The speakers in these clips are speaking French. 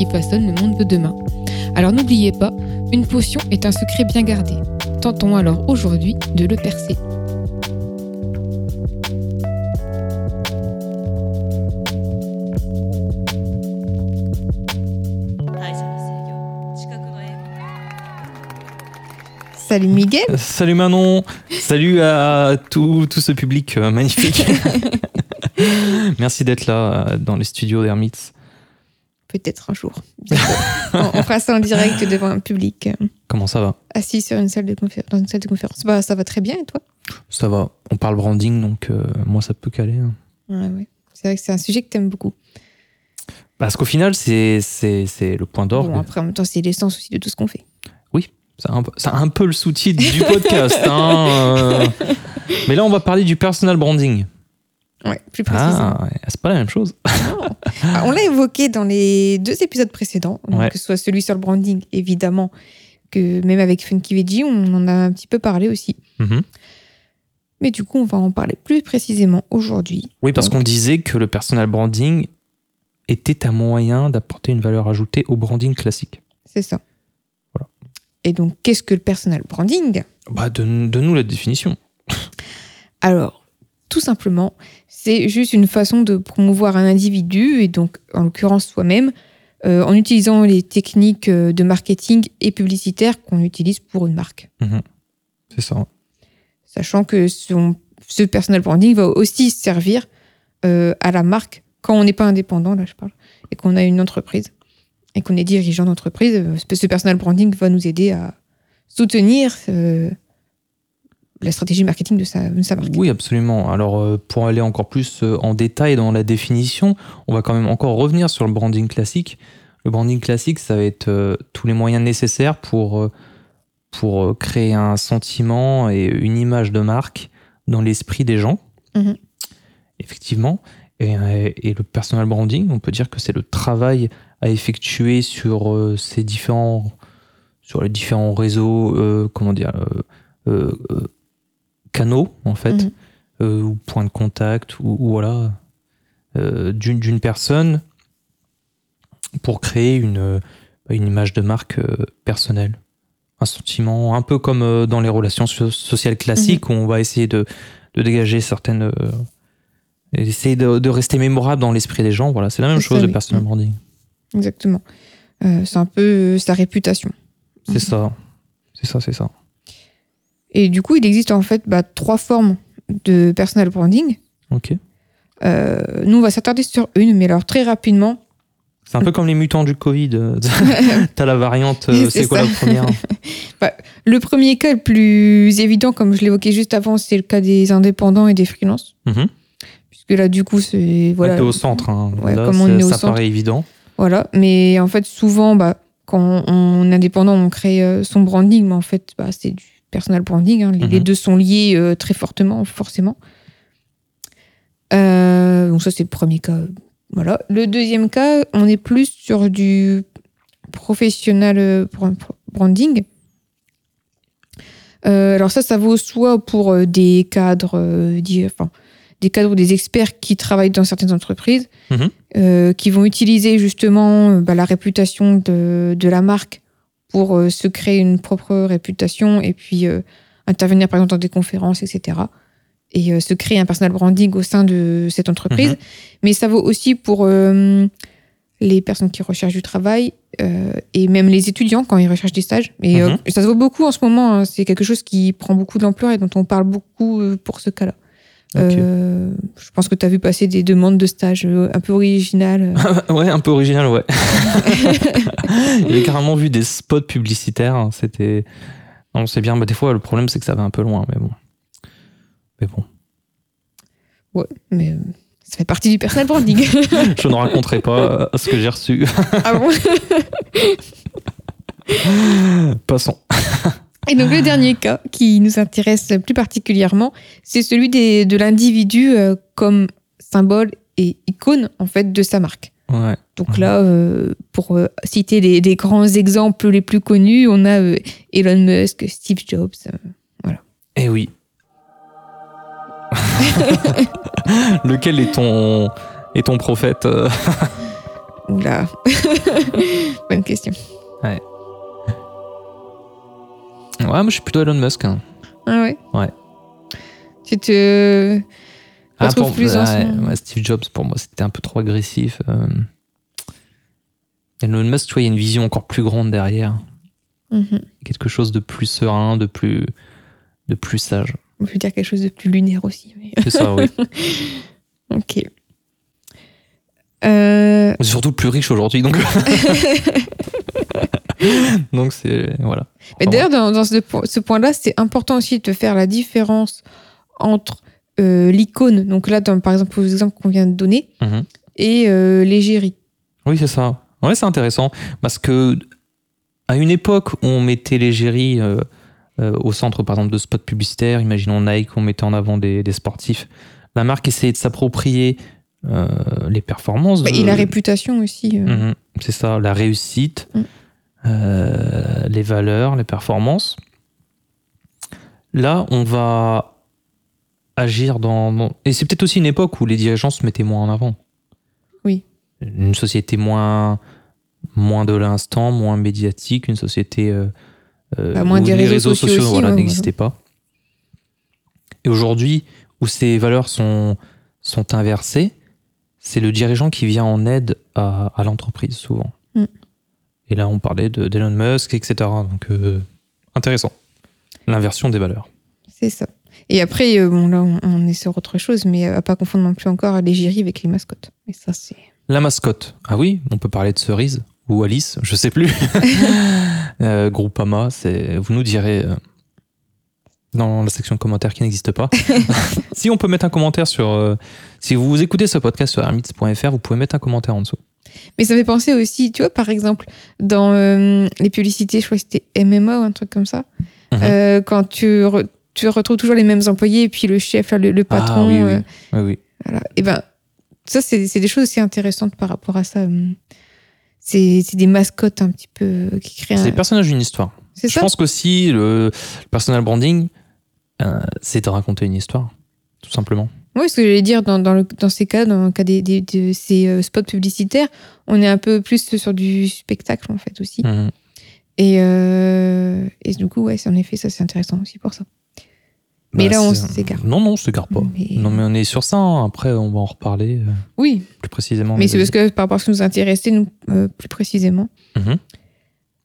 qui façonnent le monde de demain. Alors n'oubliez pas, une potion est un secret bien gardé. Tentons alors aujourd'hui de le percer. Salut Miguel. Salut Manon. Salut à tout, tout ce public euh, magnifique. Merci d'être là euh, dans les studios d'Hermits. Peut-être un jour. on, fera ça en direct devant un public. Comment ça va Assis sur une salle de dans une salle de conférence. Bah, ça va très bien et toi? Ça va. On parle branding, donc euh, moi ça peut caler. Hein. Ouais, C'est vrai que c'est un sujet que tu aimes beaucoup. Parce qu'au final, c'est le point d'orgue. Bon, après, en même temps, c'est l'essence aussi de tout ce qu'on fait. Oui, c'est un, un, peu le sous-titre du podcast. Hein, euh. Mais là, on va parler du personal branding. Ouais, plus précisément. Ah, c'est pas la même chose. Ah, on l'a évoqué dans les deux épisodes précédents, que ce soit celui sur le branding, évidemment, que même avec Funky Veggie, on en a un petit peu parlé aussi. Mhm. Mais du coup, on va en parler plus précisément aujourd'hui. Oui, parce qu'on disait que le personal branding était un moyen d'apporter une valeur ajoutée au branding classique. C'est ça. Voilà. Et donc, qu'est-ce que le personal branding? Bah, Donne-nous la définition. Alors, tout simplement, c'est juste une façon de promouvoir un individu, et donc en l'occurrence soi-même, euh, en utilisant les techniques euh, de marketing et publicitaire qu'on utilise pour une marque. Mhm. C'est ça. Sachant que ce personal branding va aussi servir euh, à la marque quand on n'est pas indépendant, là je parle, et qu'on a une entreprise, et qu'on est dirigeant d'entreprise. Ce personal branding va nous aider à soutenir la stratégie marketing de sa, marque. Oui, absolument. Alors, euh, pour aller encore plus euh, en détail dans la définition, on va quand même encore revenir sur le branding classique. Le branding classique, ça va être euh, tous les moyens nécessaires pour, pour créer un sentiment et une image de marque dans l'esprit des gens. Mhm. Effectivement. Et, et, le personal branding, on peut dire que c'est le travail à effectuer sur ces différents sur les différents réseaux, comment dire, canaux, en fait, mhm. euh, ou points de contact, ou, voilà, euh, d'une personne pour créer une, une image de marque euh, personnelle. Un sentiment, un peu comme dans les relations sociales classiques, mhm. où on va essayer de, de dégager certaines. essayer de, rester mémorable dans l'esprit des gens. Voilà, c'est la même chose, le personal branding. Exactement. c'est un peu sa réputation. C'est ça. C'est ça, c'est ça. Et du coup, il existe en fait bah, trois formes de personal branding. Ok. Euh, nous, on va s'attarder sur une, mais alors très rapidement. C'est un peu comme les mutants du Covid. T'as la variante, euh, c'est quoi la première bah, Le premier cas le plus évident, comme je l'évoquais juste avant, c'est le cas des indépendants et des freelances. Mm-hmm. Puisque là, du coup, c'est. Voilà. au centre. Hein. comme on est au ça paraît évident. Voilà. Mais en fait, souvent, bah, quand on est indépendant, on crée euh, son branding, mais en fait, bah, c'est du personal branding. Hein. Les, mhm. deux sont liés euh, très fortement, forcément. Euh, donc ça, c'est le premier cas. Voilà. Le deuxième cas, on est plus sur du professionnel euh, branding. alors ça, ça vaut soit pour des cadres, enfin, des cadres ou des experts qui travaillent dans certaines entreprises, mhm. qui vont utiliser justement bah, la réputation de, de, la marque pour euh, se créer une propre réputation et puis euh, intervenir par exemple dans des conférences, etc. Et euh, se créer un personal branding au sein de cette entreprise. Mhm. Mais ça vaut aussi pour les personnes qui recherchent du travail et même les étudiants quand ils recherchent des stages. Et mhm. ça se voit beaucoup en ce moment. Hein. C'est quelque chose qui prend beaucoup d'ampleur et dont on parle beaucoup pour ce cas-là. Euh, je pense que tu as vu passer des demandes de stage euh, un peu originales. ouais, un peu originales, ouais. J'ai carrément vu des spots publicitaires. Hein, c'était. On sait bien, mais des fois, le problème, c'est que ça va un peu loin, mais bon. Mais bon. Ouais, mais euh, Ça fait partie du personal branding. Je ne raconterai pas ce que j'ai reçu. ah bon Passons. Et donc le dernier cas qui nous intéresse plus particulièrement, c'est celui des, de l'individu euh, comme symbole et icône en fait de sa marque. Ouais. Donc là, euh, pour euh, citer les, les grands exemples les plus connus, on a Elon Musk, Steve Jobs, voilà. Eh oui. Lequel est ton, est ton prophète Oula. Bonne question. Ouais, moi je suis plutôt Elon Musk. hein. Ah ouais? Ouais. Tu te Ah, pour- plus en ouais, son- ouais, Steve Jobs, pour moi, c'était un peu trop agressif. euh. Elon Musk, tu vois, il y a une vision encore plus grande derrière. Mhm. Quelque chose de plus serein, de plus, de plus sage. On peut dire quelque chose de plus lunaire aussi. mais- C'est ça, oui. Ok. Euh, surtout plus riche aujourd'hui, donc. donc c'est. Voilà. Mais d'ailleurs, dans, dans ce, po- ce point-là, c'est important aussi de faire la différence entre euh, l'icône, donc là, dans, par exemple, aux exemples qu'on vient de donner, Mhm. et euh, l'égérie. Oui, c'est ça. Ouais, c'est intéressant. Parce que, à une époque où on mettait l'égérie euh, euh, au centre, par exemple, de spots publicitaires, imaginons Nike, on mettait en avant des, des sportifs, la marque essayait de s'approprier euh, les performances. Et la euh, réputation aussi. euh. Mhm, c'est ça, la réussite, Mm. Euh, les valeurs, les performances. Là, on va agir dans. Et c'est peut-être aussi une époque où les dirigeants se mettaient moins en avant. Oui. Une société moins, moins de l'instant, moins médiatique, une société. euh, euh, Bah, moins où des les réseaux sociaux aussi, voilà, ouais, n'existaient pas. Et aujourd'hui, où ces valeurs sont, sont inversées, c'est le dirigeant qui vient en aide à, à l'entreprise souvent. Mm. Et là, on parlait de- d'Elon Musk, etc. Donc, euh, intéressant. L'inversion des valeurs. C'est ça. Et après, euh, bon, là, on, est sur autre chose, mais euh, à pas confondre non plus encore l'égérie avec les mascottes. Et ça, c'est. La mascotte. Ah oui, on peut parler de Cerise ou Alice, je sais plus. euh, Groupama, c'est. Vous nous direz euh, dans la section commentaires qui n'existe pas. si on peut mettre un commentaire sur. euh, si vous écoutez ce podcast sur hermits.fr, vous pouvez mettre un commentaire en dessous. Mais ça fait penser aussi, tu vois, par exemple, dans euh, les publicités, je crois que c'était MMA ou un truc comme ça, Mhm. euh, quand tu, re- tu retrouves toujours les mêmes employés et puis le chef, le, le patron. ah oui, oui. euh. Voilà. Et ben, ça, c'est des choses aussi intéressantes par rapport à ça. C'est des mascottes un petit peu qui créent C'est un. les personnages d'une histoire. C'est Je ça pense qu'aussi, le, le personal branding, c'est de raconter une histoire, tout simplement. Oui, ce que j'allais dire dans, dans, le, dans ces cas, dans le cas des, des- de ces euh, spots publicitaires, on est un peu plus sur du spectacle en fait aussi. Mhm. Et, euh, et du coup, ouais, c'est en effet, ça c'est intéressant aussi pour ça. Mais Bah, là, on s'égare. Non, non, on s'égare pas. Mais- Non, mais on est sur ça. hein. Après, on va en reparler euh, Oui, plus précisément. mais c'est parce que par rapport à ce qui nous intéressait, nous, euh, plus précisément. Mhm.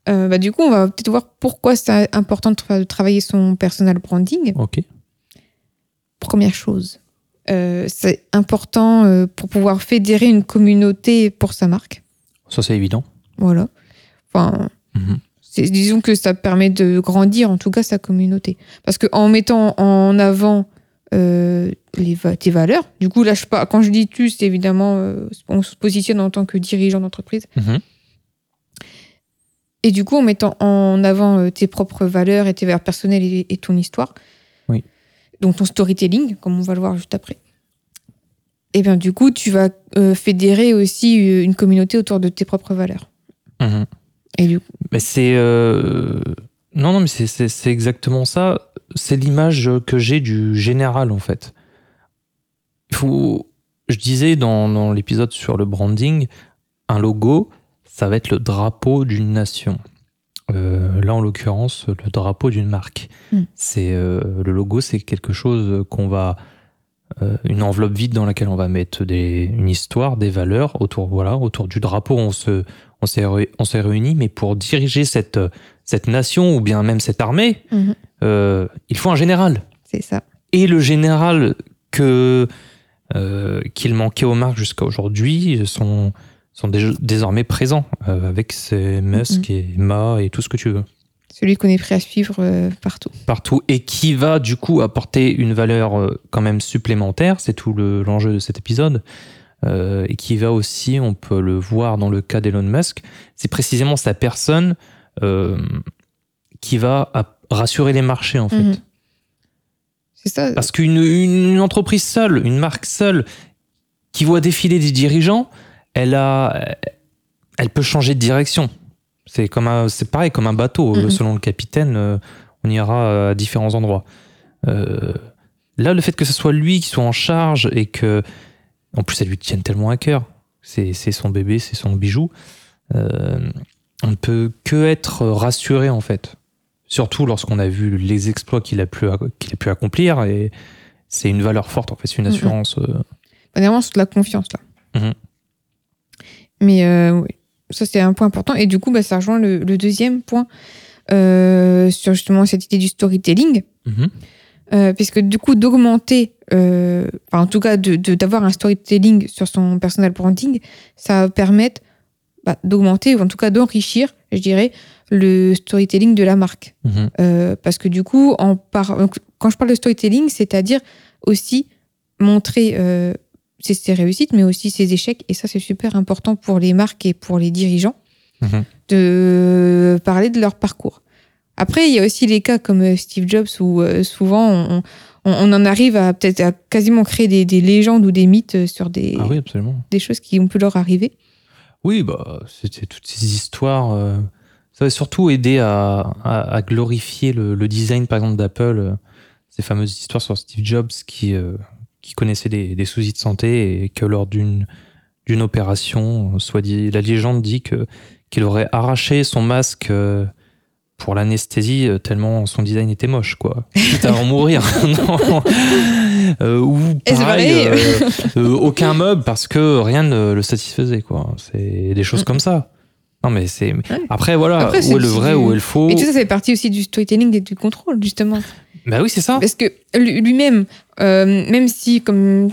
Euh, bah, du coup, on va peut-être voir pourquoi c'est important de, tra- de travailler son personal branding. Ok. Première chose, euh, c'est important euh, pour pouvoir fédérer une communauté pour sa marque. Ça, c'est évident. Voilà. Enfin, Mhm. disons que ça permet de grandir, en tout cas, sa communauté. Parce qu'en mettant en avant euh, les, tes valeurs, du coup, là, je, pas, quand je dis tu, c'est évidemment, on se positionne en tant que dirigeant d'entreprise. Mhm. Et du coup, en mettant en avant tes propres valeurs et tes valeurs personnelles et, et ton histoire. Donc ton storytelling, comme on va le voir juste après, et bien du coup, tu vas euh, fédérer aussi euh, une communauté autour de tes propres valeurs. Mhm. Et du coup, Mais c'est. euh, Non, non, mais c'est exactement ça. C'est l'image que j'ai du général, en fait. Il faut. Je disais dans, dans l'épisode sur le branding, un logo, ça va être le drapeau d'une nation. Euh, là, en l'occurrence, le drapeau d'une marque. Mm. C'est euh, le logo, c'est quelque chose qu'on va euh, une enveloppe vide dans laquelle on va mettre des, une histoire, des valeurs autour voilà autour du drapeau. On se on s'est ré- on s'est réunis, mais pour diriger cette cette nation ou bien même cette armée, Mhm. euh, il faut un général. c'est ça. Et le général que qu'il manquait aux marques jusqu'à aujourd'hui sont sont dé- désormais présents euh, avec ces Musk et Ma et tout ce que tu veux. Celui qu'on est prêt à suivre euh, partout. Partout. Et qui va du coup apporter une valeur euh, quand même supplémentaire, c'est tout le- l'enjeu de cet épisode. Et qui va aussi, on peut le voir dans le cas d'Elon Musk, c'est précisément sa personne qui va rassurer les marchés en fait. Mhm. C'est ça. Parce qu'une une entreprise seule, une marque seule, qui voit défiler des dirigeants, elle a, elle peut changer de direction. C'est comme c'est pareil comme un bateau. Mhm. Selon le capitaine, euh, on ira à différents endroits. Euh, là, le fait que ce soit lui qui soit en charge et que, en plus, ça lui tienne tellement à cœur. C'est son bébé, c'est son bijou. Euh, on ne peut que être rassuré en fait. Surtout lorsqu'on a vu les exploits qu'il a, pu, qu'il a pu accomplir. Et c'est une valeur forte, en fait, c'est une Mhm. assurance. euh, On est vraiment sur de la confiance là. Mhm. Mais euh, oui, ça c'est un point important. Et du coup, bah, ça rejoint le, le deuxième point euh, sur justement cette idée du storytelling. mhm. Euh, puisque du coup, d'augmenter, enfin, en tout cas, de- de- d'avoir un storytelling sur son personal branding, ça va permettre bah, d'augmenter, ou en tout cas d'enrichir, je dirais, le storytelling de la marque. Mhm. Parce que du coup, en par... quand je parle de storytelling, c'est-à-dire aussi montrer ses, réussites, mais aussi ses échecs. Et ça, c'est super important pour les marques et pour les dirigeants Mhm. de parler de leur parcours. Après, il y a aussi les cas comme euh, Steve Jobs où euh, souvent on, on- on en arrive à peut-être à quasiment créer des, des légendes ou des mythes sur des, Ah oui, absolument. des choses qui ont pu leur arriver. Oui, bah, c'était toutes ces histoires. euh, ça va surtout aider à, à- à glorifier le, le design, par exemple, d'Apple. euh, ces fameuses histoires sur Steve Jobs qui, euh, qui connaissait des, des soucis de santé et que lors d'une d'une opération, euh, soit dit, la légende dit que qu'il aurait arraché son masque euh, pour l'anesthésie euh, tellement son design était moche, quoi. Quitte à en mourir. Non. Euh, ou pareil, euh, euh, aucun meuble parce que rien ne le satisfaisait, quoi. C'est des choses comme ça. Non, mais c'est. Après, voilà, Après, où est le vrai, du- où est le faux? Et tout ça, c'est partie aussi du storytelling et du contrôle, justement. Bah oui, c'est ça. Parce que lui- lui-même, euh, même si, comme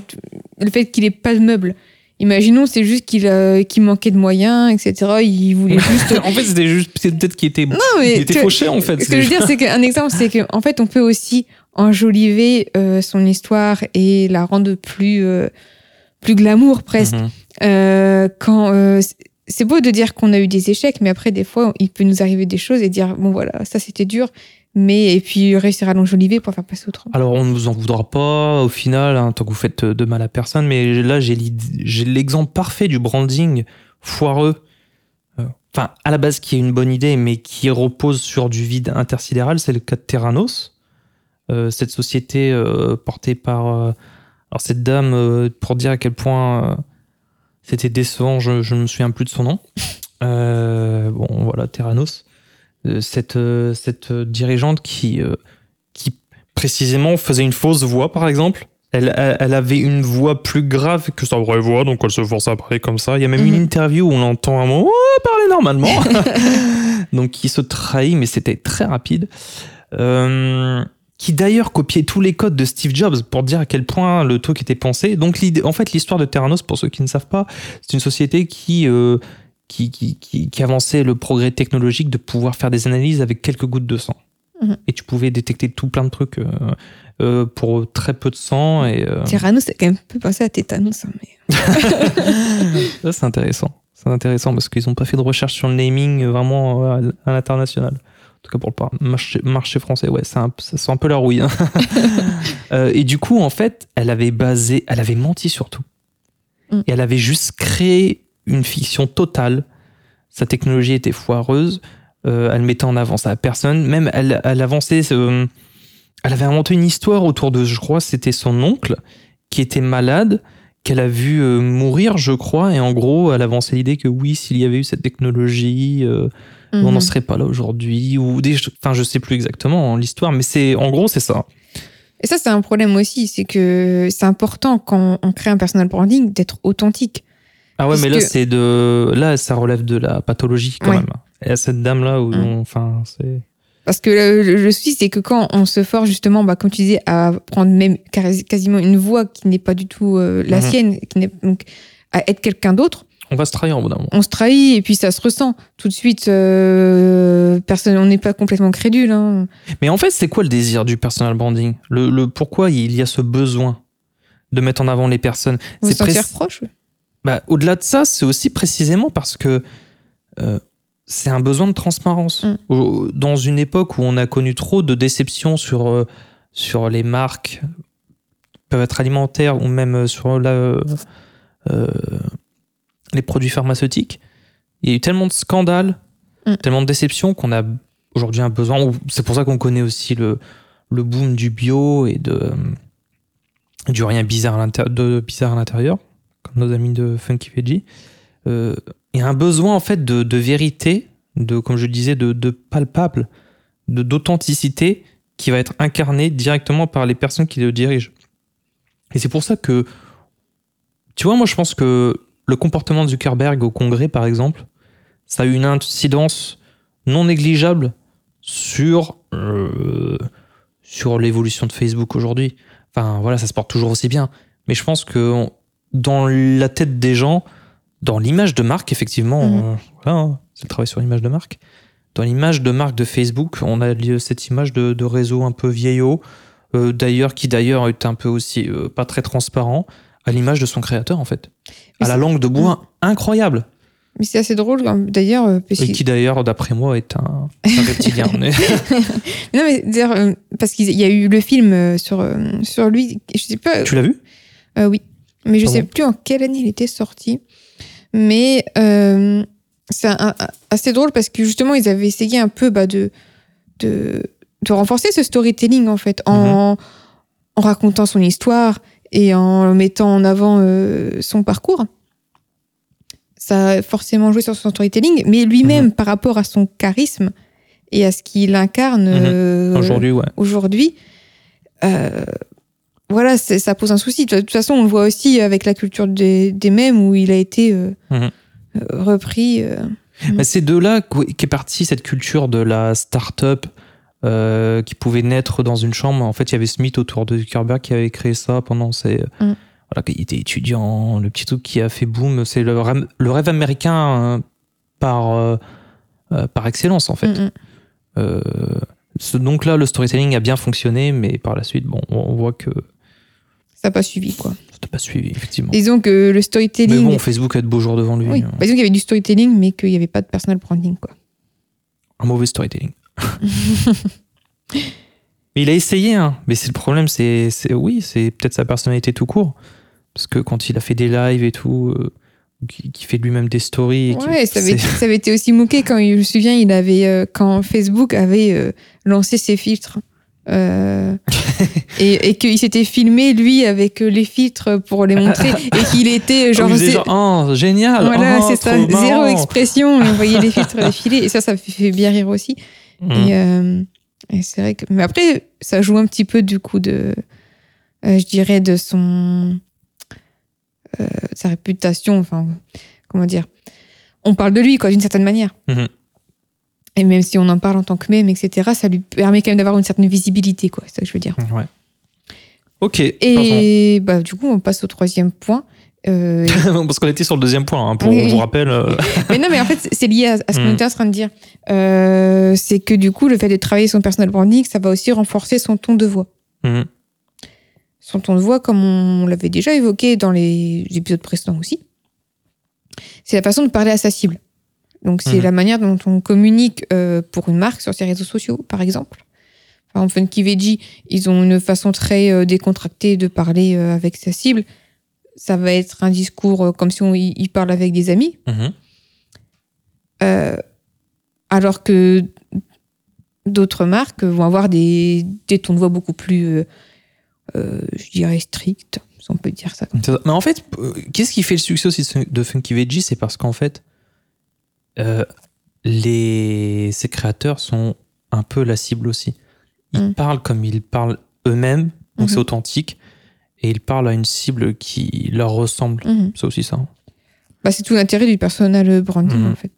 le fait qu'il ait pas de meubles, imaginons, c'est juste qu'il qu'il manquait de moyens, etc. Il voulait juste. en fait, c'était juste c'est peut-être qu'il était, Non, il mais était tu- fauché, en fait. Ce que je veux dire, c'est qu'un exemple, c'est qu'en fait, on peut aussi enjoliver euh, son histoire et la rendre plus, euh, plus glamour presque. Mhm. Euh, quand euh, c'est- beau de dire qu'on a eu des échecs, mais après, des fois, il peut nous arriver des choses et dire bon voilà, ça c'était dur, mais et puis réussir à l'enjoliver pour faire passer autrement. Alors, on ne vous en voudra pas au final, hein, tant que vous faites de mal à personne, mais là, j'ai l'exemple parfait du branding foireux. Euh, Enfin, à la base, qui est une bonne idée, mais qui repose sur du vide intersidéral, c'est le cas de Terranos. Euh, cette société euh, portée par euh, alors cette dame, euh, pour dire à quel point euh, c'était décevant, je, je ne me souviens plus de son nom. Euh, bon, voilà, Terranos. Euh, cette, euh, cette dirigeante qui, qui précisément faisait une fausse voix, par exemple. Elle, elle, avait une voix plus grave que sa vraie voix, donc elle se forçait à parler comme ça. Il y a même une Mhm. interview où on entend un mot Ouais, parler normalement. donc qui se trahit, mais c'était très rapide. Euh, qui d'ailleurs copiait tous les codes de Steve Jobs pour dire à quel point le truc était pensé. Donc en fait, l'histoire de Terranos, pour ceux qui ne savent pas, c'est une société qui, euh, qui, qui, qui, qui avançait le progrès technologique de pouvoir faire des analyses avec quelques gouttes de sang. Mhm. Et tu pouvais détecter tout plein de trucs euh, euh, pour très peu de sang. Et, Tyrannos, c'est quand même un peu passé à tétanos. hein, mais... ça, c'est intéressant. C'est intéressant parce qu'ils n'ont pas fait de recherche sur le naming vraiment à l'international. En tout cas, pour le marché, marché français, ouais, un- ça sent un peu la rouille. hein. Euh, et du coup, en fait, elle avait basé, elle avait menti surtout. Mm. Et elle avait juste créé une fiction totale. Sa technologie était foireuse. Euh, elle mettait en avant ça à personne. Même, elle, elle avançait. euh, elle avait inventé une histoire autour de, je crois, c'était son oncle qui était malade, qu'elle a vu euh, mourir, je crois. Et en gros, elle avançait l'idée que oui, s'il y avait eu cette technologie, on Mhm. n'en serait pas là aujourd'hui. Ou des, enfin, je sais plus exactement hein, l'histoire, mais c'est, en gros, c'est ça. Et ça, c'est un problème aussi, c'est que c'est important quand on crée un personal branding d'être authentique. Ah ouais, mais là, que- c'est de, là, ça relève de la pathologie quand Ouais. même. Et à cette dame-là, où, Mm. on- enfin, c'est. Parce que le, le- le souci, c'est que quand on se force justement, bah, comme tu disais, à prendre même quasi- quasiment une voix qui n'est pas du tout euh, la Mhm. sienne, qui n'est donc à être quelqu'un d'autre, On va se trahir au bout d'un moment. On se trahit et puis ça se ressent tout de suite. euh, personne, on n'est pas complètement crédule. Hein. Mais en fait, c'est quoi le désir du personal branding? Le, le pourquoi il y a ce besoin de mettre en avant les personnes? C'est se sentir proche. ouais. Bah, Au-delà de ça, c'est aussi précisément parce que euh, c'est un besoin de transparence. Mm. Dans une époque où on a connu trop de déceptions sur, euh, sur les marques, peuvent être alimentaires ou même sur la, euh, les produits pharmaceutiques, il y a eu tellement de scandales, Mm. tellement de déceptions qu'on a aujourd'hui un besoin. C'est pour ça qu'on connaît aussi le, le boom du bio et de, euh, du rien bizarre à l'intérieur comme nos amis de Funky Veggie, euh, il y a un besoin en fait de, de vérité, de, comme je le disais, de, de palpable, de d'authenticité qui va être incarné directement par les personnes qui le dirigent. Et c'est pour ça que, tu vois, moi je pense que le comportement de Zuckerberg au Congrès, par exemple, ça a eu une incidence non négligeable sur, euh, sur l'évolution de Facebook aujourd'hui. Enfin voilà, ça se porte toujours aussi bien. Mais je pense que dans la tête des gens, dans l'image de marque, effectivement, Mhm. voilà, hein, c'est le travail sur l'image de marque. Dans l'image de marque de Facebook, on a cette image de, de réseau un peu vieillot, euh, d'ailleurs, qui d'ailleurs est un peu aussi euh, pas très transparent, à l'image de son créateur, en fait. Mais à la langue de bois incroyable. Mais c'est assez drôle d'ailleurs. euh, parce Et qui d'ailleurs, d'après moi, est un, un reptilien. Mais- Non mais d'ailleurs, euh, parce qu'il y a eu le film euh, sur sur lui. Je sais pas. tu l'as vu? Euh, oui, mais je Ah sais bon plus en quelle année il était sorti. Mais euh, c'est assez drôle parce que justement, ils avaient essayé un peu bah, de, de, de renforcer ce storytelling en fait, en, en racontant son histoire et en mettant en avant euh, son parcours. Ça a forcément joué sur son storytelling, mais lui-même, par rapport à son charisme et à ce qu'il incarne Mhm. euh, Aujourd'hui, ouais. aujourd'hui, euh, voilà, ça pose un souci. De toute façon, on le voit aussi avec la culture des, des mèmes où il a été Mhm. repris. Mais c'est de là qu'est partie cette culture de la start-up euh, qui pouvait naître dans une chambre. En fait, il y avait mythe autour de Zuckerberg qui avait créé ça pendant ses. Mm. Voilà, qu'il était étudiant, le petit truc qui a fait boom. C'est le rêve, le rêve américain euh, par, euh, euh, par excellence, en fait. Mm, mm. Euh, ce- donc là, le storytelling a bien fonctionné, mais par la suite, bon, on voit que Ça n'a pas suivi, quoi. ça n'a pas suivi, effectivement. Disons que le Mais storytelling. bon, Facebook a de beaux jours devant lui. oui, hein. bah, disons qu'il y avait du storytelling, mais qu'il n'y avait pas de personal branding, quoi. Un mauvais storytelling. Mais il a essayé, hein. mais c'est le problème, c'est, c'est oui, c'est peut-être sa personnalité tout court. Parce que quand il a fait des lives et tout, euh, qui, qui fait lui-même des stories. qui- Ouais, ça avait, c'est- ça avait été aussi moqué quand je me souviens, il avait euh, quand Facebook avait euh, lancé ses filtres. Euh, et, et qu'il s'était filmé lui avec les filtres pour les montrer et qu'il était genre, Oh, genre, oh, génial! voilà oh, c'est ça zéro expression et on voyait les filtres défiler et ça ça fait bien rire aussi Mm. et, euh, et c'est vrai que mais après ça joue un petit peu du coup de euh, je dirais de son euh, sa réputation enfin comment dire on parle de lui quoi d'une certaine manière Mhm. et même si on en parle en tant que mème etc ça lui permet quand même d'avoir une certaine visibilité quoi c'est ça que je veux dire Ouais. Ok. et bah du coup on passe au troisième point Euh. Parce qu'on était sur le deuxième point, hein, pour, Oui, on vous rappelle. euh, mais non, mais en fait, c'est lié à, à ce qu'on Mm. était en train de dire. Euh, c'est que du coup, le fait de travailler son personal branding, ça va aussi renforcer son ton de voix. mhm. Son ton de voix, comme on l'avait déjà évoqué dans les épisodes précédents aussi, c'est la façon de parler à sa cible. Donc, c'est Mhm. la manière dont on communique euh, pour une marque sur ses réseaux sociaux, par exemple. Par exemple, Funky Veggie, ils ont une façon très euh, décontractée de parler euh, avec sa cible. Ça va être un discours euh, comme si on il parle avec des amis. Mhm. Euh, alors que d'autres marques vont avoir des, des tons de voix beaucoup plus, euh, je dirais, stricts, si on peut dire ça. C'est ça. Mais en fait, qu'est-ce qui fait le succès aussi de Funky Veggie? C'est parce qu'en fait, euh, les... ces créateurs sont un peu la cible aussi. Ils Mm. parlent comme ils parlent eux-mêmes, donc c'est Mhm. authentique, et ils parlent à une cible qui leur ressemble. Mhm. C'est aussi ça. hein. Bah, c'est tout l'intérêt du personal branding, Mhm. en fait.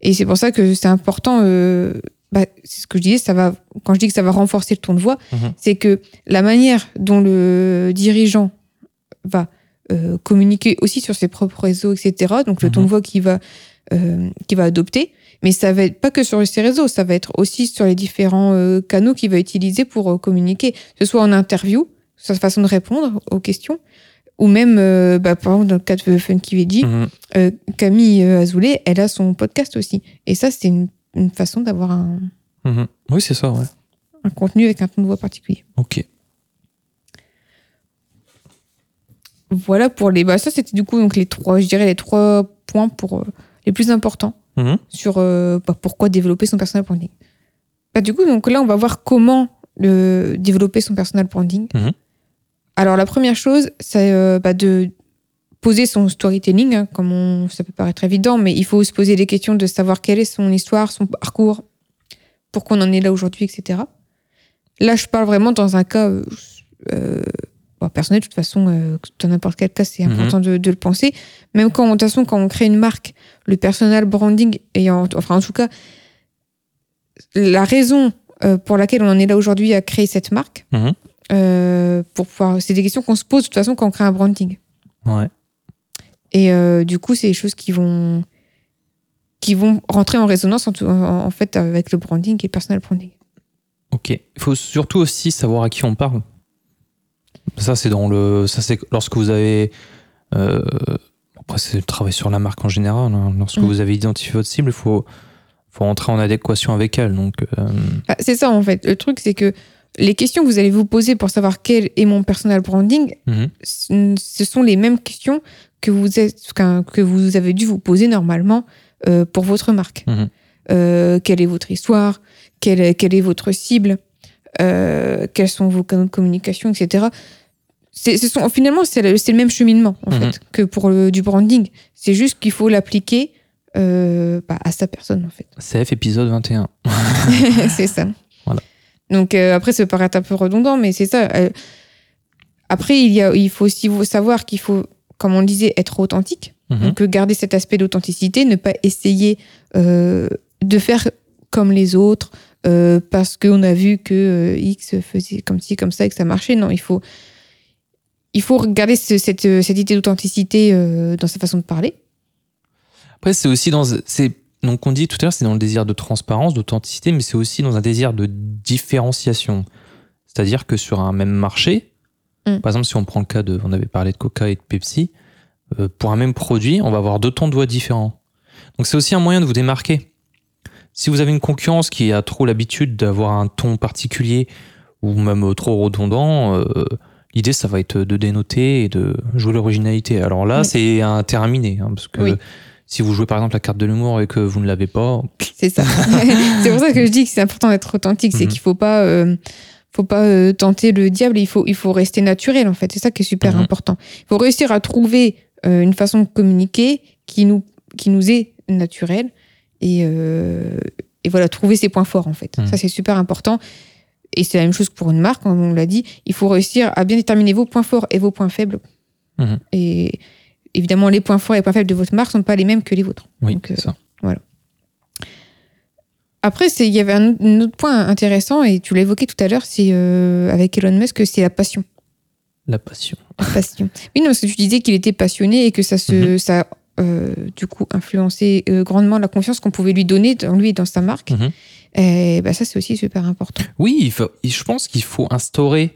Et c'est pour ça que c'est important. euh, bah, c'est ce que je disais, ça va, quand je dis que ça va renforcer le ton de voix, Mhm. c'est que la manière dont le dirigeant va euh, communiquer aussi sur ses propres réseaux, etc. Donc le ton de Mhm. voix qu'il va, euh, qu'il va adopter. Mais ça va être pas que sur ces réseaux, ça va être aussi sur les différents euh, canaux qu'il va utiliser pour euh, communiquer, que ce soit en interview, sa façon de répondre aux questions, ou même, euh, bah, par exemple, dans le cas de Funky Veggie, Mhm. euh, Camille euh, Azoulay, elle a son podcast aussi. Et ça, c'est une, une façon d'avoir un, Mhm. Oui, c'est ça, ouais. un contenu avec un ton de voix particulier. Ok. Voilà pour les. Bah, ça, c'était du coup donc les trois, je dirais les trois points pour euh, les plus importants Mhm. sur bah, pourquoi développer son personal branding. Bah, du coup, donc là, on va voir comment développer son personal branding. Alors, la première chose, c'est euh, bah, de poser son storytelling, hein, comme on- ça peut paraître évident, mais il faut se poser des questions de savoir quelle est son histoire, son parcours, pourquoi on en est là aujourd'hui, etc. Là, je parle vraiment dans un cas euh, euh, bon, personnel, de toute façon, euh, dans n'importe quel cas, c'est Mhm. important de, de le penser. Même quand, de toute façon, quand on crée une marque, le personal branding, ayant, enfin, en tout cas, la raison pour laquelle on en est là aujourd'hui à créer cette marque, Mhm. Euh, pour pouvoir, c'est des questions qu'on se pose de toute façon quand on crée un branding. Ouais. Et euh, du coup, c'est des choses qui vont, qui vont rentrer en résonance en, tout- en- en fait avec le branding et le personal branding. Ok. Il faut surtout aussi savoir à qui on parle. Ça, c'est dans le. Ça, c'est lorsque vous avez. euh, Après, c'est le travail sur la marque en général. hein. Lorsque Mm. vous avez identifié votre cible, il faut, faut entrer en adéquation avec elle. Donc, euh, Bah, c'est ça en fait. Le truc, c'est que les questions que vous allez vous poser pour savoir quel est mon personal branding, mhm. ce sont les mêmes questions que vous, êtes, que vous avez dû vous poser normalement euh, pour votre marque. Mhm. Euh, quelle est votre histoire? Quelle, est- quelle est votre cible? Euh, Quels sont vos canaux de communication, etc. Ce sont, finalement, c'est le, même cheminement en Mhm. fait que pour le, du branding. C'est juste qu'il faut l'appliquer bah, à sa personne en fait. CF épisode 21. c'est ça. Donc euh, après, ça peut paraître un peu redondant, mais c'est ça. Euh, après, il, y a, il faut aussi savoir qu'il faut, comme on le disait, être authentique. Mhm. Donc euh, garder cet aspect d'authenticité, ne pas essayer euh, de faire comme les autres euh, parce qu'on a vu que euh, X faisait comme ci, comme ça et que ça marchait. Non, il faut, il faut garder ce- cette, cette idée d'authenticité euh, dans sa façon de parler. Après, c'est aussi dans. C'est, donc, on dit tout à l'heure, c'est dans le désir de transparence, d'authenticité, mais c'est aussi dans un désir de différenciation. C'est-à-dire que sur un même marché, Mm. par exemple, si on prend le cas de. On avait parlé de Coca et de Pepsi, euh, pour un même produit, on va avoir deux tons de voix différents. Donc, c'est aussi un moyen de vous démarquer. Si vous avez une concurrence qui a trop l'habitude d'avoir un ton particulier ou même euh, trop redondant, euh, l'idée, ça va être de dénoter et de jouer l'originalité. Alors là, Oui. c'est un terrain miné, hein, parce que Oui. Si vous jouez par exemple la carte de l'humour et que vous ne l'avez pas, C'est ça. c'est pour ça que je dis que c'est important d'être authentique. C'est Mhm. qu'il faut pas, euh, faut pas euh, tenter le diable. Il faut, il faut rester naturel en fait. C'est ça qui est super Mhm. important. Il faut réussir à trouver euh, une façon de communiquer qui nous, qui nous est naturelle et, euh, et voilà trouver ses points forts en fait. Mhm. Ça c'est super important. Et c'est la même chose que pour une marque, comme on l'a dit. Il faut réussir à bien déterminer vos points forts et vos points faibles. Et évidemment, les points forts et les points faibles de votre marque sont pas les mêmes que les vôtres. oui, Donc, euh, c'est ça. Après, c'est- il y avait un, un autre point intéressant, et tu l'as évoqué tout à l'heure, c'est euh, avec Elon Musk, c'est la passion. La passion. La passion. Oui, non, parce que tu disais qu'il était passionné et que ça, se, Mhm. ça euh, du coup, influencé euh, grandement la confiance qu'on pouvait lui donner dans lui et dans sa marque. Mhm. Et bah, ça, c'est aussi super important. Oui, il faut- je pense qu'il faut instaurer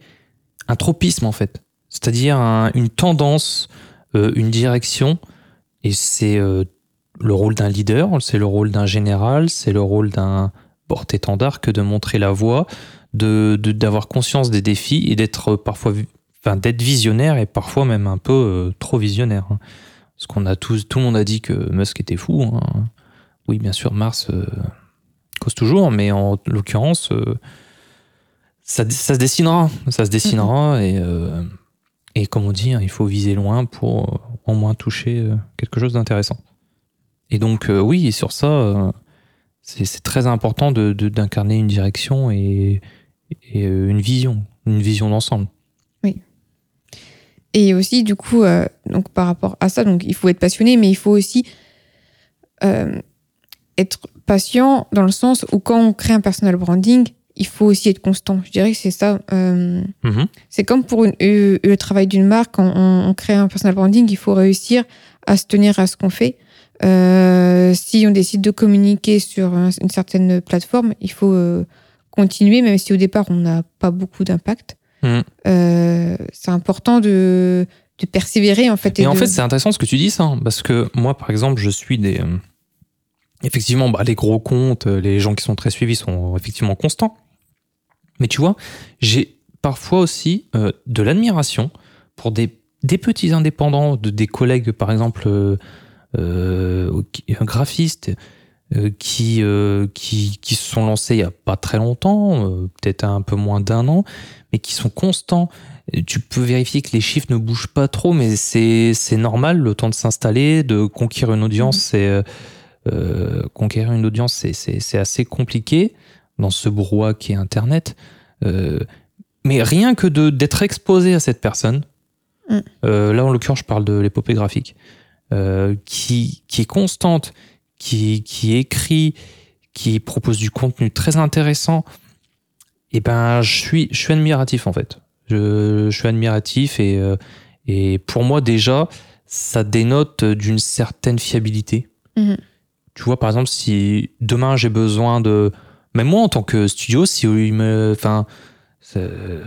un tropisme en fait, c'est-à-dire un- une tendance, une direction, et c'est euh, le rôle d'un leader, c'est le rôle d'un général, c'est le rôle d'un porte-étendard que de montrer la voie, de d'avoir conscience des défis et d'être parfois, vi- enfin d'être visionnaire et parfois même un peu euh, trop visionnaire. hein. Parce qu'on a tous, tout le monde a dit que Musk était fou. hein. Oui, bien sûr, Mars euh, cause toujours, mais en l'occurrence. euh, ça, se dessinera, ça se dessinera euh, et comme on dit, hein, il faut viser loin pour euh, au moins toucher euh, quelque chose d'intéressant. Et donc euh, oui, et sur ça, c'est très important de- de- d'incarner une direction et, et, une vision, une vision d'ensemble. Et aussi, du coup, donc par rapport à ça, donc il faut être passionné, mais il faut aussi être patient dans le sens où quand on crée un personal branding, il faut aussi être constant. Je dirais que c'est ça. Euh, Mhm. c'est comme pour une- euh, le travail d'une marque, quand on, on crée un personal branding, il faut réussir à se tenir à ce qu'on fait. Euh, si on décide de communiquer sur un- une certaine plateforme, il faut continuer, même si au départ on n'a pas beaucoup d'impact. Mhm. C'est important de, de persévérer en fait. Et en de- fait, c'est intéressant ce que tu dis, ça, hein, parce que moi, par exemple, je suis des. Effectivement, bah, les gros comptes, euh, les gens qui sont très suivis sont effectivement constants. Mais tu vois, j'ai parfois aussi euh, de l'admiration pour des, des petits indépendants, de, des collègues, par exemple, euh, euh, graphistes, qui, qui, qui se sont lancés il n'y a pas très longtemps, peut-être un peu moins d'un an, mais qui sont constants. Tu peux vérifier que les chiffres ne bougent pas trop, mais c'est c'est normal, le temps de s'installer, de conquérir une audience, c'est euh, conquérir une audience, c'est- assez compliqué dans ce brouhaha qui est Internet. Euh, mais rien que d'être exposé à cette personne, Mm. euh, là en l'occurrence je parle de l'épopée graphique, qui, qui est constante, qui, qui écrit, qui propose du contenu très intéressant, et ben je suis, je suis admiratif en fait. Je, je suis admiratif et, et pour moi déjà, ça dénote d'une certaine fiabilité. Mhm. Tu vois, par exemple, si demain j'ai besoin de. Même moi en tant que studio, si il me. Enfin. Ça,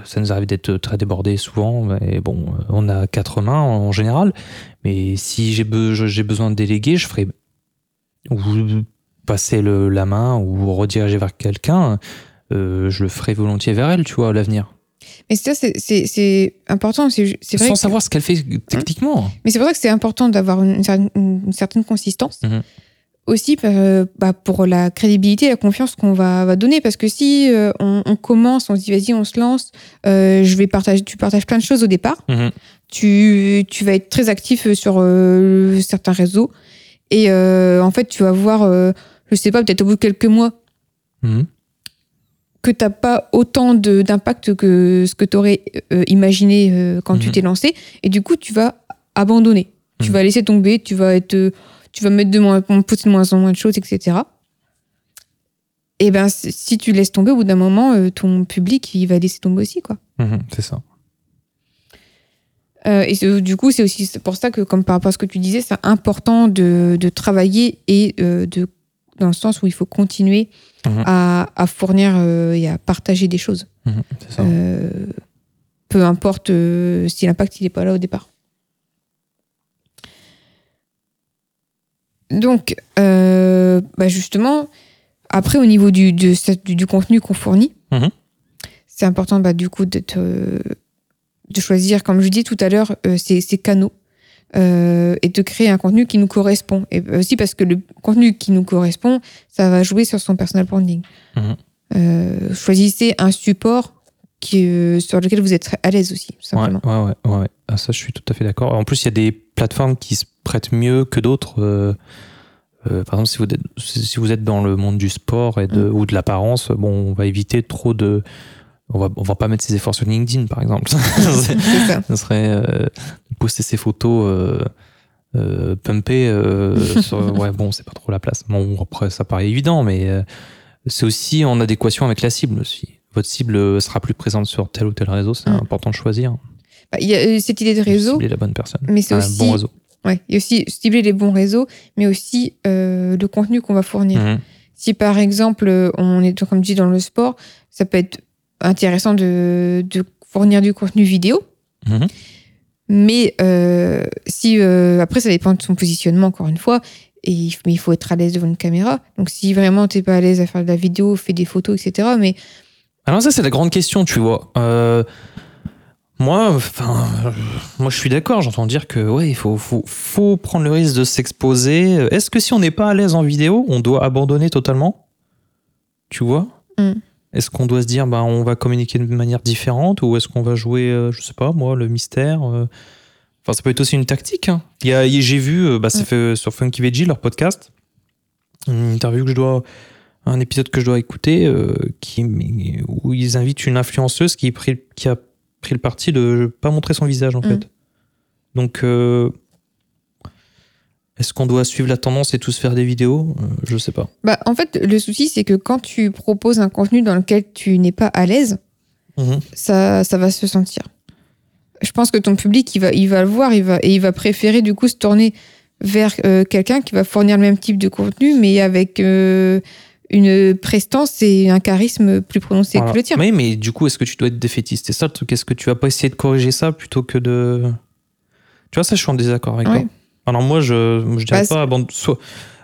ça nous arrive d'être très débordés souvent, mais bon, on a quatre mains en général. Mais si j'ai be- j'ai besoin de déléguer, je ferai ou passer le- la main ou rediriger vers quelqu'un. euh, je le ferai volontiers vers elle, tu vois, à l'avenir. Mais ça, c'est- important. C'est c'est vrai. Sans que- savoir ce qu'elle fait techniquement. Mais c'est pour ça que c'est important d'avoir une, cer- une certaine consistance. Mhm. Aussi euh, bah, pour la crédibilité la confiance qu'on va, va donner. Parce que si euh, on, on commence, on se dit vas-y, on se lance, euh, je vais partager, tu partages plein de choses au départ. Mhm. Tu, tu vas être très actif sur euh, certains réseaux. Et euh, en fait, tu vas voir, euh, je sais pas, peut-être au bout de quelques mois, Mhm. que t'as pas autant d'impact que ce que tu aurais imaginé euh, quand tu Mhm. t'es lancé et du coup tu vas abandonner tu vas laisser tomber tu vas être euh, tu vas mettre de moins de moins en moins de choses etc et ben c- si tu laisses tomber au bout d'un moment euh, ton public il va laisser tomber aussi quoi Mhm, c'est ça. Euh, et du coup c'est aussi pour ça que comme par rapport à ce que tu disais c'est important de, de travailler et euh, de dans le sens où il faut continuer Mhm. à, à fournir euh, et à partager des choses Mhm, c'est ça. Peu importe si l'impact il n'est pas là au départ. Donc, euh, bah justement, après au niveau du, de du, du contenu qu'on fournit, Mhm. c'est important bah, du coup d'être, euh, de choisir, comme je dis tout à l'heure, euh, ces, ces canaux euh, et de créer un contenu qui nous correspond. Et aussi parce que le contenu qui nous correspond, ça va jouer sur son personal branding. Mhm. Choisissez un support qui, euh, sur lequel vous êtes à l'aise aussi, simplement. ouais, ouais, ouais, ouais. Ah, ça, je suis tout à fait d'accord. En plus, il y a des plateformes qui se prêtent mieux que d'autres. euh, euh, par exemple, si vous, êtes, si vous êtes dans le monde du sport et de, ou de l'apparence, bon, on va éviter trop de. On va, on va pas mettre ses efforts sur LinkedIn, par exemple. Ça. ça serait poster ses photos pumpées. sur- ouais, bon, c'est pas trop la place. Bon, après, ça paraît évident, mais c'est aussi en adéquation avec la cible aussi. Votre cible sera plus présente sur tel ou tel réseau, c'est Mm. important de choisir. Bah, Il y a euh, cette idée de réseau, Cibler la bonne personne. mais c'est Un aussi, bon réseau. ouais, il y a aussi cibler les bons réseaux, mais aussi euh, le contenu qu'on va fournir. Mhm. Si par exemple, euh, on est, comme je dis, dans le sport, ça peut être intéressant de, de fournir du contenu vidéo. Mhm. Mais euh, si euh, après, ça dépend de son positionnement, encore une fois. Et, mais il faut être à l'aise devant une caméra. Donc, si vraiment t'es pas à l'aise à faire de la vidéo, fais des photos, etc. Mais Alors ça c'est la grande question, tu vois. Euh, moi, enfin, euh, moi je suis d'accord. J'entends dire que ouais, il faut, faut, faut prendre le risque de s'exposer. Est-ce que si on n'est pas à l'aise en vidéo, on doit abandonner totalement? Tu vois? Mm. Est-ce qu'on doit se dire, bah, on va communiquer de manière différente, ou est-ce qu'on va jouer, euh, je sais pas, moi, le mystère euh, Enfin, ça peut être aussi une tactique. hein. Il y a, j'ai vu, bah, c'est Mm. fait sur Funky Veggie, leur podcast, une interview que je dois un épisode que je dois écouter euh, qui, où ils invitent une influenceuse qui, est pris- qui a pris le parti de pas montrer son visage en Mm. fait. Donc euh, Est-ce qu'on doit suivre la tendance et tous faire des vidéos? Euh, Je sais pas. Bah, en fait, le souci, c'est que quand tu proposes un contenu dans lequel tu n'es pas à l'aise, Mhm. ça, ça va se sentir. Je pense que ton public, il va, il va le voir il va, et il va préférer du coup se tourner vers euh, quelqu'un qui va fournir le même type de contenu, mais avec euh, une prestance et un charisme plus prononcé Voilà. que le tien. Oui, mais du coup, est-ce que tu dois être défaitiste? C'est ça le truc. Est-ce que tu vas pas essayer de corriger ça plutôt que de. Tu vois, ça, je suis en désaccord avec Ouais. toi. Alors, moi, je, je dirais Bah, pas.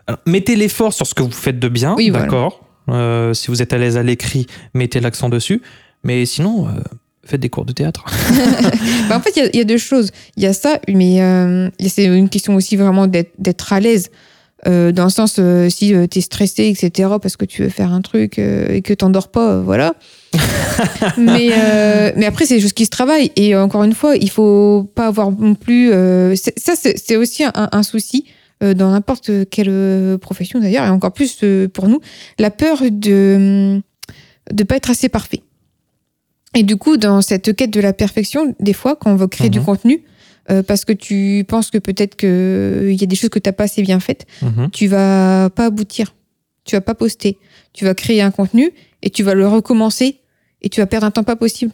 Alors, mettez l'effort sur ce que vous faites de bien, Oui, voilà. d'accord. Euh, si vous êtes à l'aise à l'écrit, mettez l'accent dessus. Mais sinon, euh, faites des cours de théâtre. Bah, en fait, il y a- il y, a deux choses. Il y a ça, mais euh, c'est une question aussi vraiment d'être à l'aise. Euh, dans le sens, euh, si tu es stressé, etc., parce que tu veux faire un truc euh, et que t'endors pas, euh, voilà. mais, euh, mais après, c'est des choses qui se travaillent. Et euh, encore une fois, il faut pas avoir non plus. euh, ça, c'est aussi un, un souci euh, dans n'importe quelle euh, profession d'ailleurs, et encore plus euh, pour nous, la peur de de pas être assez parfait. Et du coup, dans cette quête de la perfection, des fois, quand on veut créer du Mhm. contenu, euh, parce que tu penses que peut-être qu'il y a des choses que tu n'as pas assez bien faites, Mhm. tu vas pas aboutir. Tu vas pas poster. Tu vas créer un contenu et tu vas le recommencer et tu vas perdre un temps pas possible.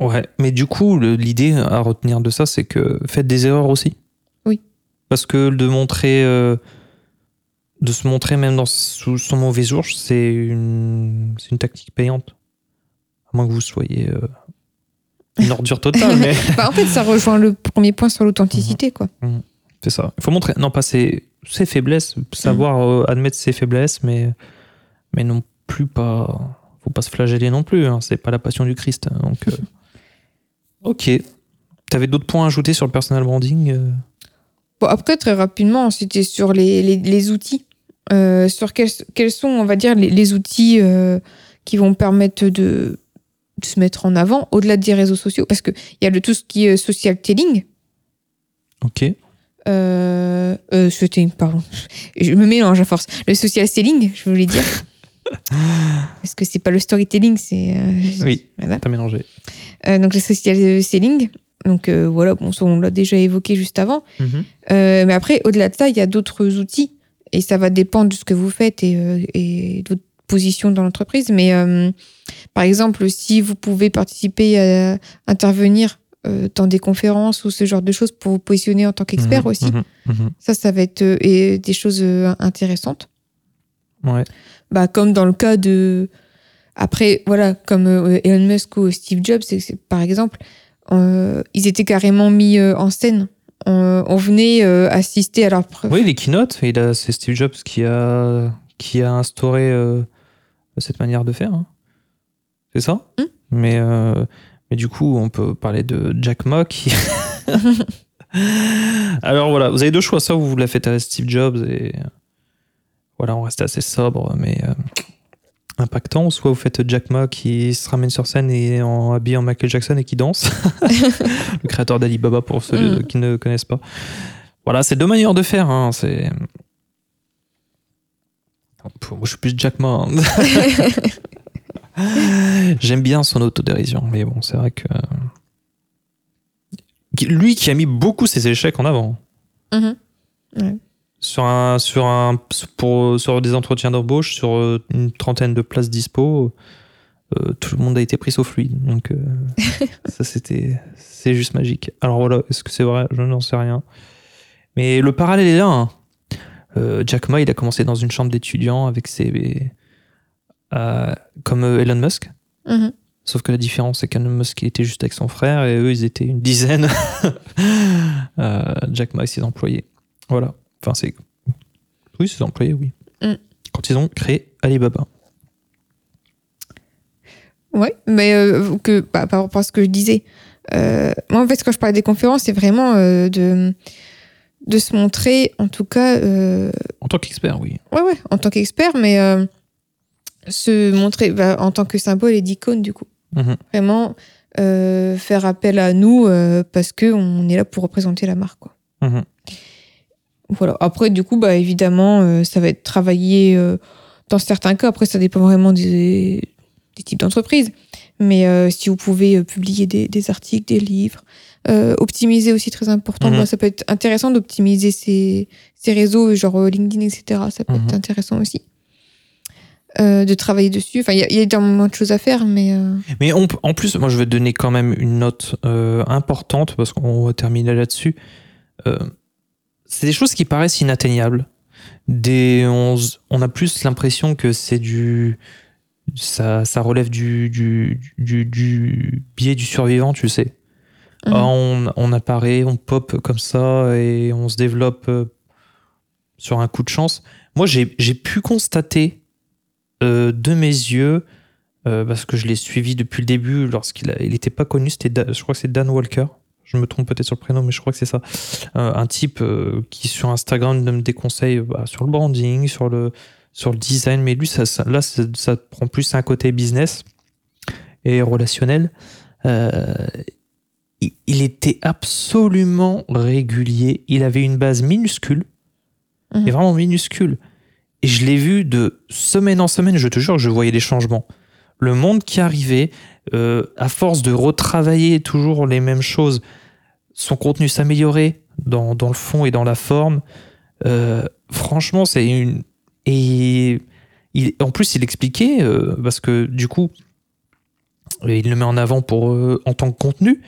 Ouais, mais du coup, l'idée à retenir de ça, c'est que faites des erreurs aussi. Oui. Parce que de montrer, euh, de se montrer même dans sous son mauvais jour, c'est une, une tactique payante. À moins que vous soyez euh, une ordure totale, mais Bah, en fait, ça rejoint le premier point sur l'authenticité, quoi. c'est ça. Il faut montrer, non pas ses, ses faiblesses, savoir euh, admettre ses faiblesses, mais, mais non plus pas. Faut pas se flageller non plus. Hein, c'est pas la passion du Christ. hein, donc, euh, ok. T'avais d'autres points à ajouter sur le personal branding euh? Bon, après, très rapidement, c'était sur les, les, les outils. Euh, sur quels, quels sont, on va dire, les, les outils qui vont permettre de, de se mettre en avant au-delà des réseaux sociaux. Parce qu'il y a le, tout ce qui est social telling. Ok. Euh, euh, c'était- pardon. Je me mélange à force. Le social selling, je voulais dire. Parce que c'est pas le storytelling, c'est. euh, Oui, voilà. t'as mélangé. Euh, donc le social selling. Donc euh, voilà, bon, ça, on l'a déjà évoqué juste avant. Euh, mais après, au-delà de ça, il y a d'autres outils. Et ça va dépendre de ce que vous faites et, et de votre position dans l'entreprise. Mais par exemple, si vous pouvez participer à intervenir euh, dans des conférences ou ce genre de choses pour vous positionner en tant qu'expert Mhm, aussi, mhm, mhm. ça, ça va être euh, et des choses euh, intéressantes. Ouais. Bah, comme dans le cas de. Après, voilà, comme euh, Elon Musk ou Steve Jobs, par exemple, ils étaient carrément mis en scène. On, on venait assister à leur preuve. Oui, les keynotes, c'est Steve Jobs qui a, qui a instauré cette manière de faire. hein. C'est ça Hmm. mais, euh, mais du coup, on peut parler de Jack Ma qui. Alors voilà, vous avez deux choix. Soit vous la faites à Steve Jobs et voilà, on reste assez sobre, mais euh, impactant. Soit vous faites Jack Ma qui se ramène sur scène et en habillé en Michael Jackson et qui danse. Le créateur d'Alibaba pour ceux Mm. qui ne connaissent pas. Voilà, c'est deux manières de faire. hein, C'est. Moi, je suis plus Jack Ma. hein. J'aime bien son autodérision, mais bon, c'est vrai que. Lui qui a mis beaucoup ses échecs en avant. Mhm. Sur, un, sur, un, pour, sur des entretiens d'embauche, sur euh, une trentaine de places dispo, euh, tout le monde a été pris sauf lui. Donc, euh, ça, c'était. C'est juste magique. Alors voilà, est-ce que c'est vrai? Je n'en sais rien. Mais le parallèle est là. hein. Euh, Jack Ma, il a commencé dans une chambre d'étudiants avec ses. Euh, comme euh, Elon Musk. Mhm. Sauf que la différence, c'est qu'Elon Musk il était juste avec son frère et eux, ils étaient une dizaine. Euh, Jack Ma et ses employés. Voilà. Enfin, c'est. Oui, ses employés, oui. Mm. Quand ils ont créé Alibaba. Ouais, mais euh, que, bah, par rapport à ce que je disais, euh, moi en fait, quand je parlais des conférences, c'est vraiment euh, de, de se montrer, en tout cas, euh, En tant qu'expert, oui. ouais, ouais, en tant qu'expert, mais se montrer bah, en tant que symbole et d'icône, du coup. Mhm. Vraiment euh, faire appel à nous euh, parce qu'on est là pour représenter la marque, quoi. Mhm. Voilà. Après, du coup, bah, évidemment, euh, ça va être travaillé euh, dans certains cas. Après, ça dépend vraiment des, des types d'entreprises. Mais si vous pouvez publier des, des articles, des livres, optimiser aussi très important. Mhm. Bah, ça peut être intéressant d'optimiser ces, ces réseaux, genre LinkedIn, etc. Ça peut être intéressant aussi. Euh, de travailler dessus. Enfin, il y a- il y, a énormément de choses à faire, mais euh, Mais on en plus, moi, je vais te donner quand même une note euh, importante parce qu'on va terminer là-dessus. C'est des choses qui paraissent inatteignables. Des, on, a plus l'impression que c'est du. Ça, ça relève du, du, du, du biais du survivant, tu sais. Mhm. Ah, on, on apparaît, on pop comme ça et on se développe sur un coup de chance. Moi, j'ai j'ai pu constater euh, de mes yeux, euh, parce que je l'ai suivi depuis le début, lorsqu'il n'était pas connu, c'était je crois que c'est Dan Walker. Je me trompe peut-être sur le prénom, mais je crois que c'est ça. Euh, un type qui sur Instagram donne des conseils bah, sur le branding, sur le, sur le design, mais lui, ça, ça- là, ça, ça prend plus un côté business et relationnel. Euh, il, était absolument régulier. Il avait une base minuscule, Mhm. mais vraiment minuscule. Et je l'ai vu de semaine en semaine, je te jure, je voyais des changements. Le monde qui arrivait, euh, à force de retravailler toujours les mêmes choses, son contenu s'améliorait dans, dans le fond et dans la forme. Euh, franchement, c'est une. Et il, en plus, il expliquait, euh, parce que du coup, il le met en avant pour, en tant que contenu,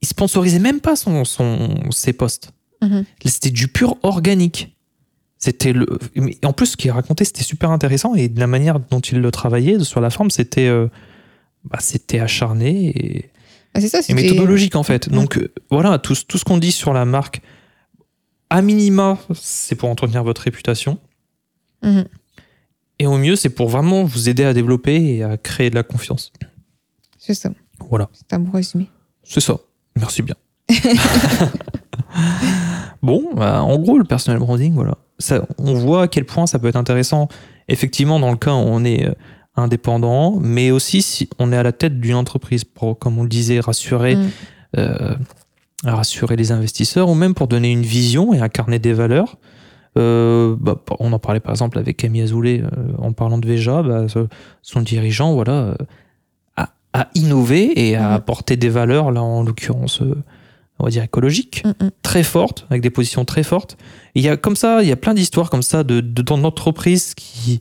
il sponsorisait même pas son, son, ses posts. Mhm. C'était du pur organique. C'était le. En plus, ce qu'il racontait, c'était super intéressant et de la manière dont il le travaillait sur la forme, c'était. euh, bah, c'était acharné et, ah, ça, et méthodologique en fait. Donc euh, voilà, tout, tout ce qu'on dit sur la marque, à minima, c'est pour entretenir votre réputation. Mhm. Et au mieux, c'est pour vraiment vous aider à développer et à créer de la confiance. C'est ça. Voilà, C'est un bon résumé. c'est ça. Merci bien. bon, bah, en gros, le personal branding, voilà. Ça, on voit à quel point ça peut être intéressant, effectivement, dans le cas où on est euh, indépendant, mais aussi si on est à la tête d'une entreprise pour, comme on le disait, rassurer, Mhm. euh, rassurer les investisseurs ou même pour donner une vision et incarner des valeurs. Euh, bah, on en parlait par exemple avec Camille Azoulay euh, en parlant de Veja, bah, son dirigeant voilà, a, a innové et a Mhm. apporté des valeurs, là en l'occurrence, on va dire écologiques, Mhm. très fortes, avec des positions très fortes. Et il y a comme ça, il y a plein d'histoires comme ça de, de dans qui,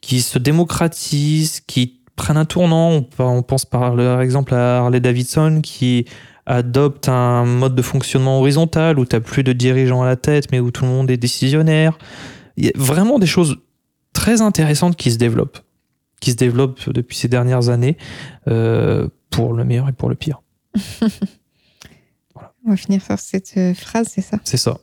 qui se démocratisent, qui prennent un tournant. On pense par, par exemple à Harley Davidson qui adopte un mode de fonctionnement horizontal où tu n'as plus de dirigeants à la tête, mais où tout le monde est décisionnaire. Il y a vraiment des choses très intéressantes qui se développent, qui se développent depuis ces dernières années, euh, pour le meilleur et pour le pire. On va finir sur cette euh, phrase, c'est ça? C'est ça.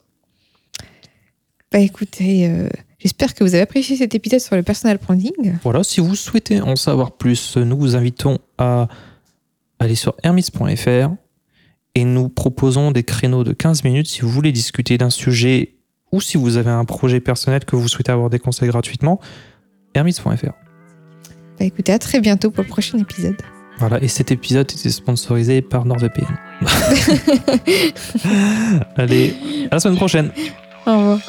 Bah écoutez, euh, j'espère que vous avez apprécié cet épisode sur le personal branding. Voilà, si vous souhaitez en savoir plus, nous vous invitons à aller sur hermis.fr et nous proposons des créneaux de 15 minutes si vous voulez discuter d'un sujet ou si vous avez un projet personnel que vous souhaitez avoir des conseils gratuitement. hermis.fr. Bah écoutez, à très bientôt pour le prochain épisode. Voilà, et cet épisode était sponsorisé par NordVPN. Allez, à la semaine prochaine. Au revoir.